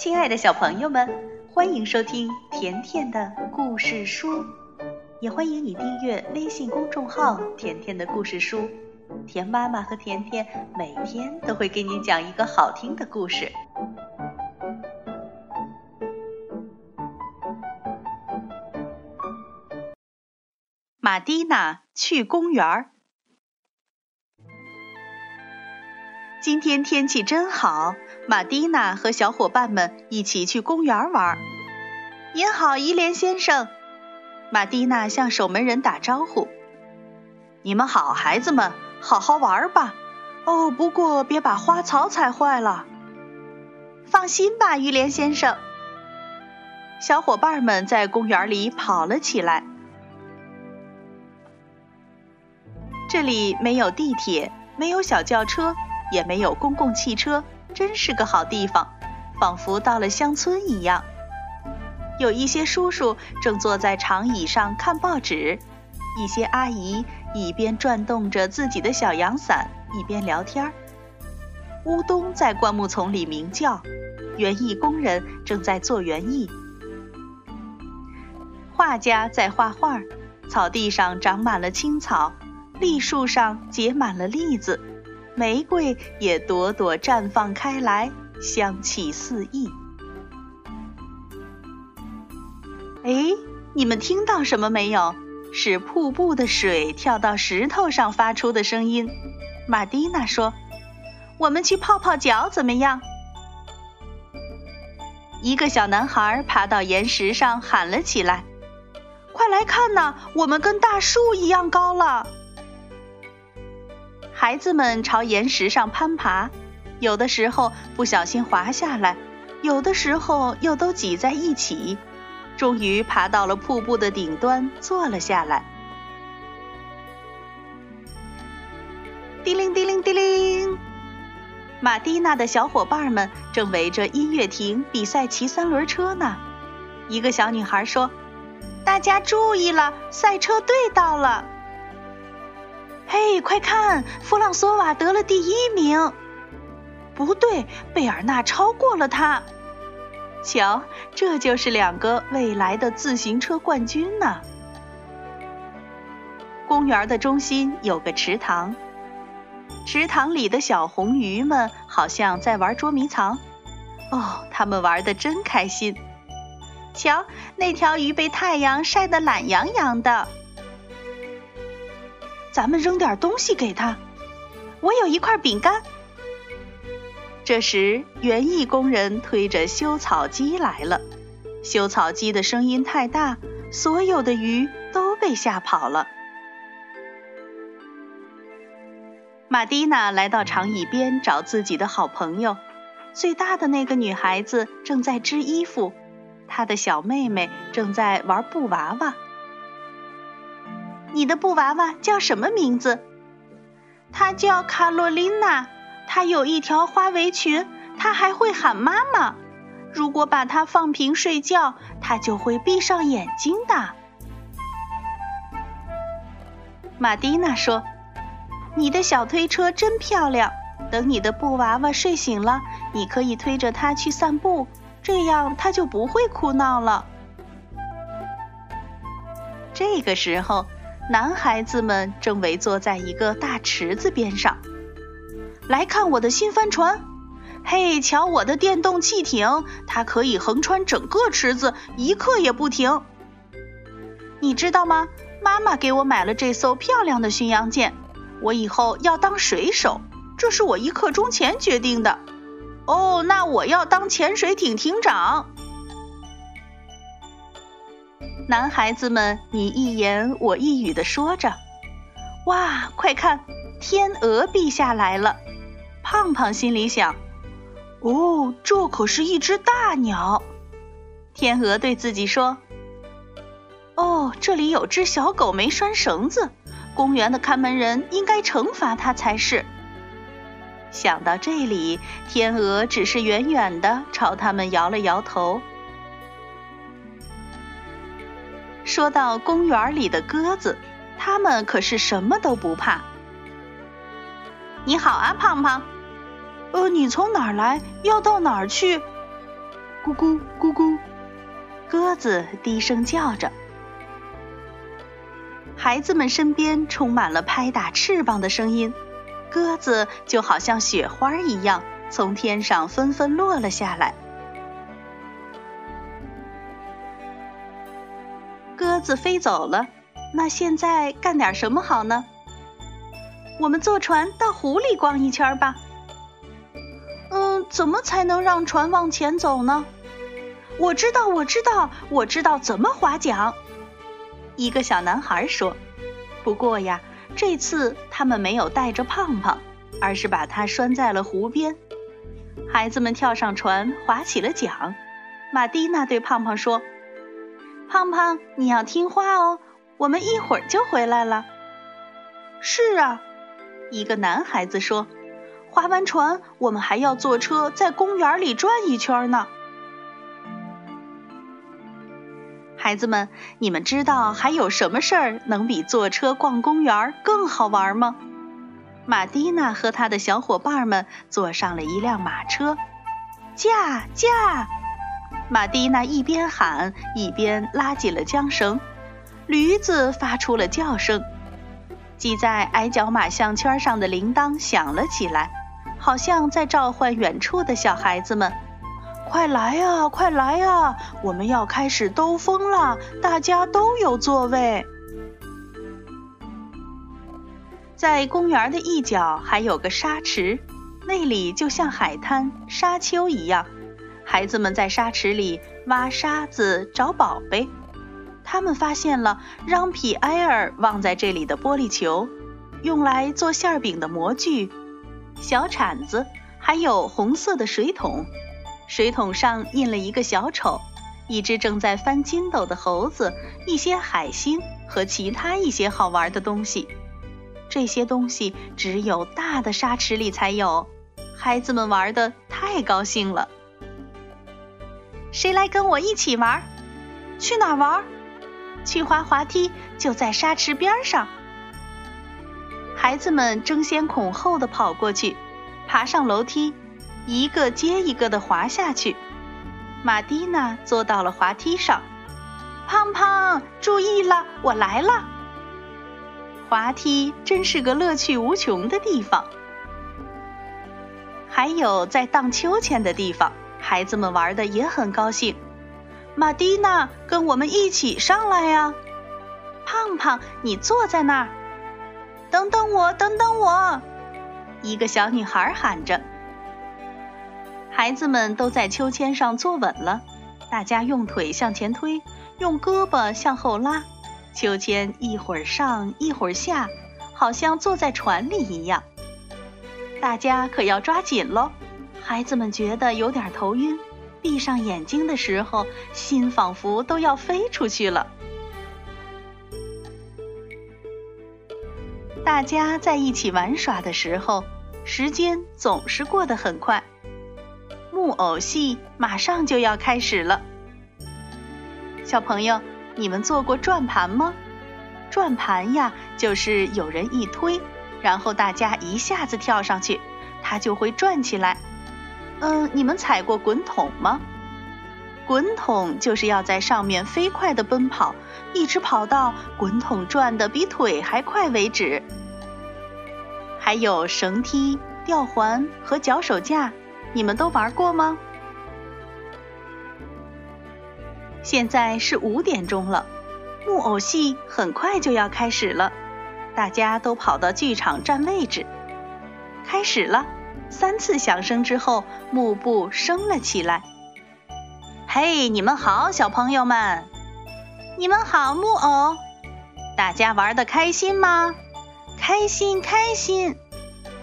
亲爱的小朋友们，欢迎收听甜甜的故事书，也欢迎你订阅微信公众号“甜甜的故事书”。甜妈妈和甜甜每天都会给你讲一个好听的故事。马蒂娜去公园儿。今天天气真好，马蒂娜和小伙伴们一起去公园玩。您好，伊莲先生。马蒂娜向守门人打招呼：“你们好，孩子们，好好玩吧。哦，不过别把花草踩坏了。”放心吧，伊莲先生。小伙伴们在公园里跑了起来。这里没有地铁，没有小轿车。也没有公共汽车，真是个好地方，仿佛到了乡村一样。有一些叔叔正坐在长椅上看报纸，一些阿姨一边转动着自己的小阳伞，一边聊天儿。乌冬在灌木丛里鸣叫，园艺工人正在做园艺，画家在画画，草地上长满了青草，栗树上结满了栗子。玫瑰也朵朵绽放开来，香气四溢。哎，你们听到什么没有？是瀑布的水跳到石头上发出的声音。玛蒂娜说：“我们去泡泡脚怎么样？”一个小男孩爬到岩石上喊了起来：“快来看呐，我们跟大树一样高了！”孩子们朝岩石上攀爬，有的时候不小心滑下来，有的时候又都挤在一起，终于爬到了瀑布的顶端，坐了下来。叮铃叮铃叮铃，马蒂娜的小伙伴们正围着音乐亭比赛骑三轮车呢。一个小女孩说：“大家注意了，赛车队到了。”嘿，快看，弗朗索瓦得了第一名。不对，贝尔纳超过了他。瞧，这就是两个未来的自行车冠军呢。公园的中心有个池塘，池塘里的小红鱼们好像在玩捉迷藏。哦，他们玩的真开心。瞧，那条鱼被太阳晒得懒洋洋的。咱们扔点东西给他。我有一块饼干。这时，园艺工人推着修草机来了。修草机的声音太大，所有的鱼都被吓跑了。玛蒂娜来到长椅边找自己的好朋友。最大的那个女孩子正在织衣服，她的小妹妹正在玩布娃娃。你的布娃娃叫什么名字？它叫卡洛琳娜。它有一条花围裙，它还会喊妈妈。如果把它放平睡觉，它就会闭上眼睛的。玛蒂娜说：“你的小推车真漂亮。等你的布娃娃睡醒了，你可以推着它去散步，这样它就不会哭闹了。”这个时候。男孩子们正围坐在一个大池子边上，来看我的新帆船。嘿，瞧我的电动汽艇，它可以横穿整个池子，一刻也不停。你知道吗？妈妈给我买了这艘漂亮的巡洋舰，我以后要当水手，这是我一刻钟前决定的。哦，那我要当潜水艇艇长。男孩子们你一言我一语的说着：“哇，快看，天鹅陛下来了！”胖胖心里想：“哦，这可是一只大鸟。”天鹅对自己说：“哦，这里有只小狗没拴绳子，公园的看门人应该惩罚它才是。”想到这里，天鹅只是远远的朝他们摇了摇头。说到公园里的鸽子，它们可是什么都不怕。你好啊，胖胖。呃，你从哪儿来？要到哪儿去？咕咕咕咕，鸽子低声叫着。孩子们身边充满了拍打翅膀的声音，鸽子就好像雪花一样从天上纷纷落了下来。子飞走了，那现在干点什么好呢？我们坐船到湖里逛一圈吧。嗯，怎么才能让船往前走呢？我知道，我知道，我知道怎么划桨。一个小男孩说：“不过呀，这次他们没有带着胖胖，而是把他拴在了湖边。”孩子们跳上船，划起了桨。马蒂娜对胖胖说：“胖胖，你要听话哦，我们一会儿就回来了。”是啊，一个男孩子说。划完船，我们还要坐车在公园里转一圈呢。孩子们，你们知道还有什么事儿能比坐车逛公园更好玩吗？马蒂娜和他的小伙伴们坐上了一辆马车，驾驾！马蒂娜一边喊一边拉紧了缰绳，驴子发出了叫声，系在矮脚马项圈上的铃铛响了起来。好像在召唤远处的小孩子们，快来呀，快来呀！我们要开始兜风了，大家都有座位。在公园的一角还有个沙池，那里就像海滩、沙丘一样。孩子们在沙池里挖沙子找宝贝，他们发现了让皮埃尔忘在这里的玻璃球，用来做馅饼的模具。小铲子，还有红色的水桶，水桶上印了一个小丑，一只正在翻筋斗的猴子，一些海星和其他一些好玩的东西。这些东西只有大的沙池里才有，孩子们玩的太高兴了。谁来跟我一起玩？去哪玩？去滑滑梯，就在沙池边上。孩子们争先恐后的跑过去，爬上楼梯，一个接一个的滑下去。玛蒂娜坐到了滑梯上，胖胖，注意了，我来了。滑梯真是个乐趣无穷的地方。还有在荡秋千的地方，孩子们玩的也很高兴。玛蒂娜，跟我们一起上来呀！胖胖，你坐在那儿。等等我，等等我！一个小女孩喊着。孩子们都在秋千上坐稳了，大家用腿向前推，用胳膊向后拉，秋千一会儿上一会儿下，好像坐在船里一样。大家可要抓紧喽！孩子们觉得有点头晕，闭上眼睛的时候，心仿佛都要飞出去了。大家在一起玩耍的时候，时间总是过得很快。木偶戏马上就要开始了。小朋友，你们做过转盘吗？转盘呀，就是有人一推，然后大家一下子跳上去，它就会转起来。嗯，你们踩过滚筒吗？滚筒就是要在上面飞快地奔跑，一直跑到滚筒转得比腿还快为止。还有绳梯、吊环和脚手架，你们都玩过吗？现在是五点钟了，木偶戏很快就要开始了，大家都跑到剧场占位置。开始了，三次响声之后，幕布升了起来。嘿，你们好，小朋友们！你们好，木偶！大家玩的开心吗？开心开心，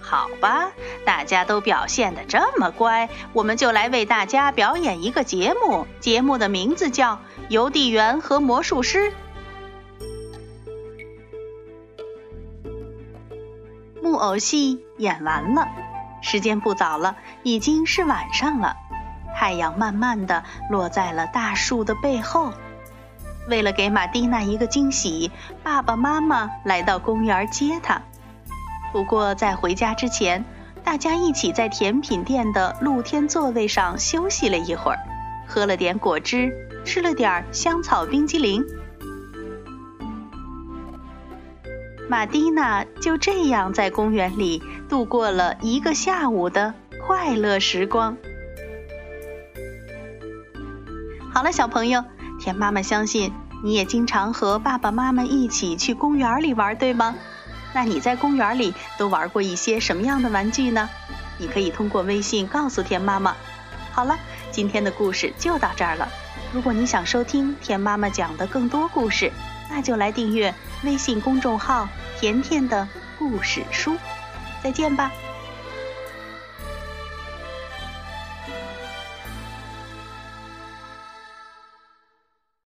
好吧，大家都表现的这么乖，我们就来为大家表演一个节目。节目的名字叫《邮递员和魔术师》。木偶戏演完了，时间不早了，已经是晚上了。太阳慢慢的落在了大树的背后。为了给玛蒂娜一个惊喜，爸爸妈妈来到公园接她。不过在回家之前，大家一起在甜品店的露天座位上休息了一会儿。喝了点果汁，吃了点香草冰激凌。玛蒂娜就这样在公园里度过了一个下午的快乐时光。好了，小朋友，田妈妈相信你也经常和爸爸妈妈一起去公园里玩，对吗？那你在公园里都玩过一些什么样的玩具呢？你可以通过微信告诉田妈妈。好了，今天的故事就到这儿了。如果你想收听田妈妈讲的更多故事，那就来订阅微信公众号“甜甜的故事书”。再见吧。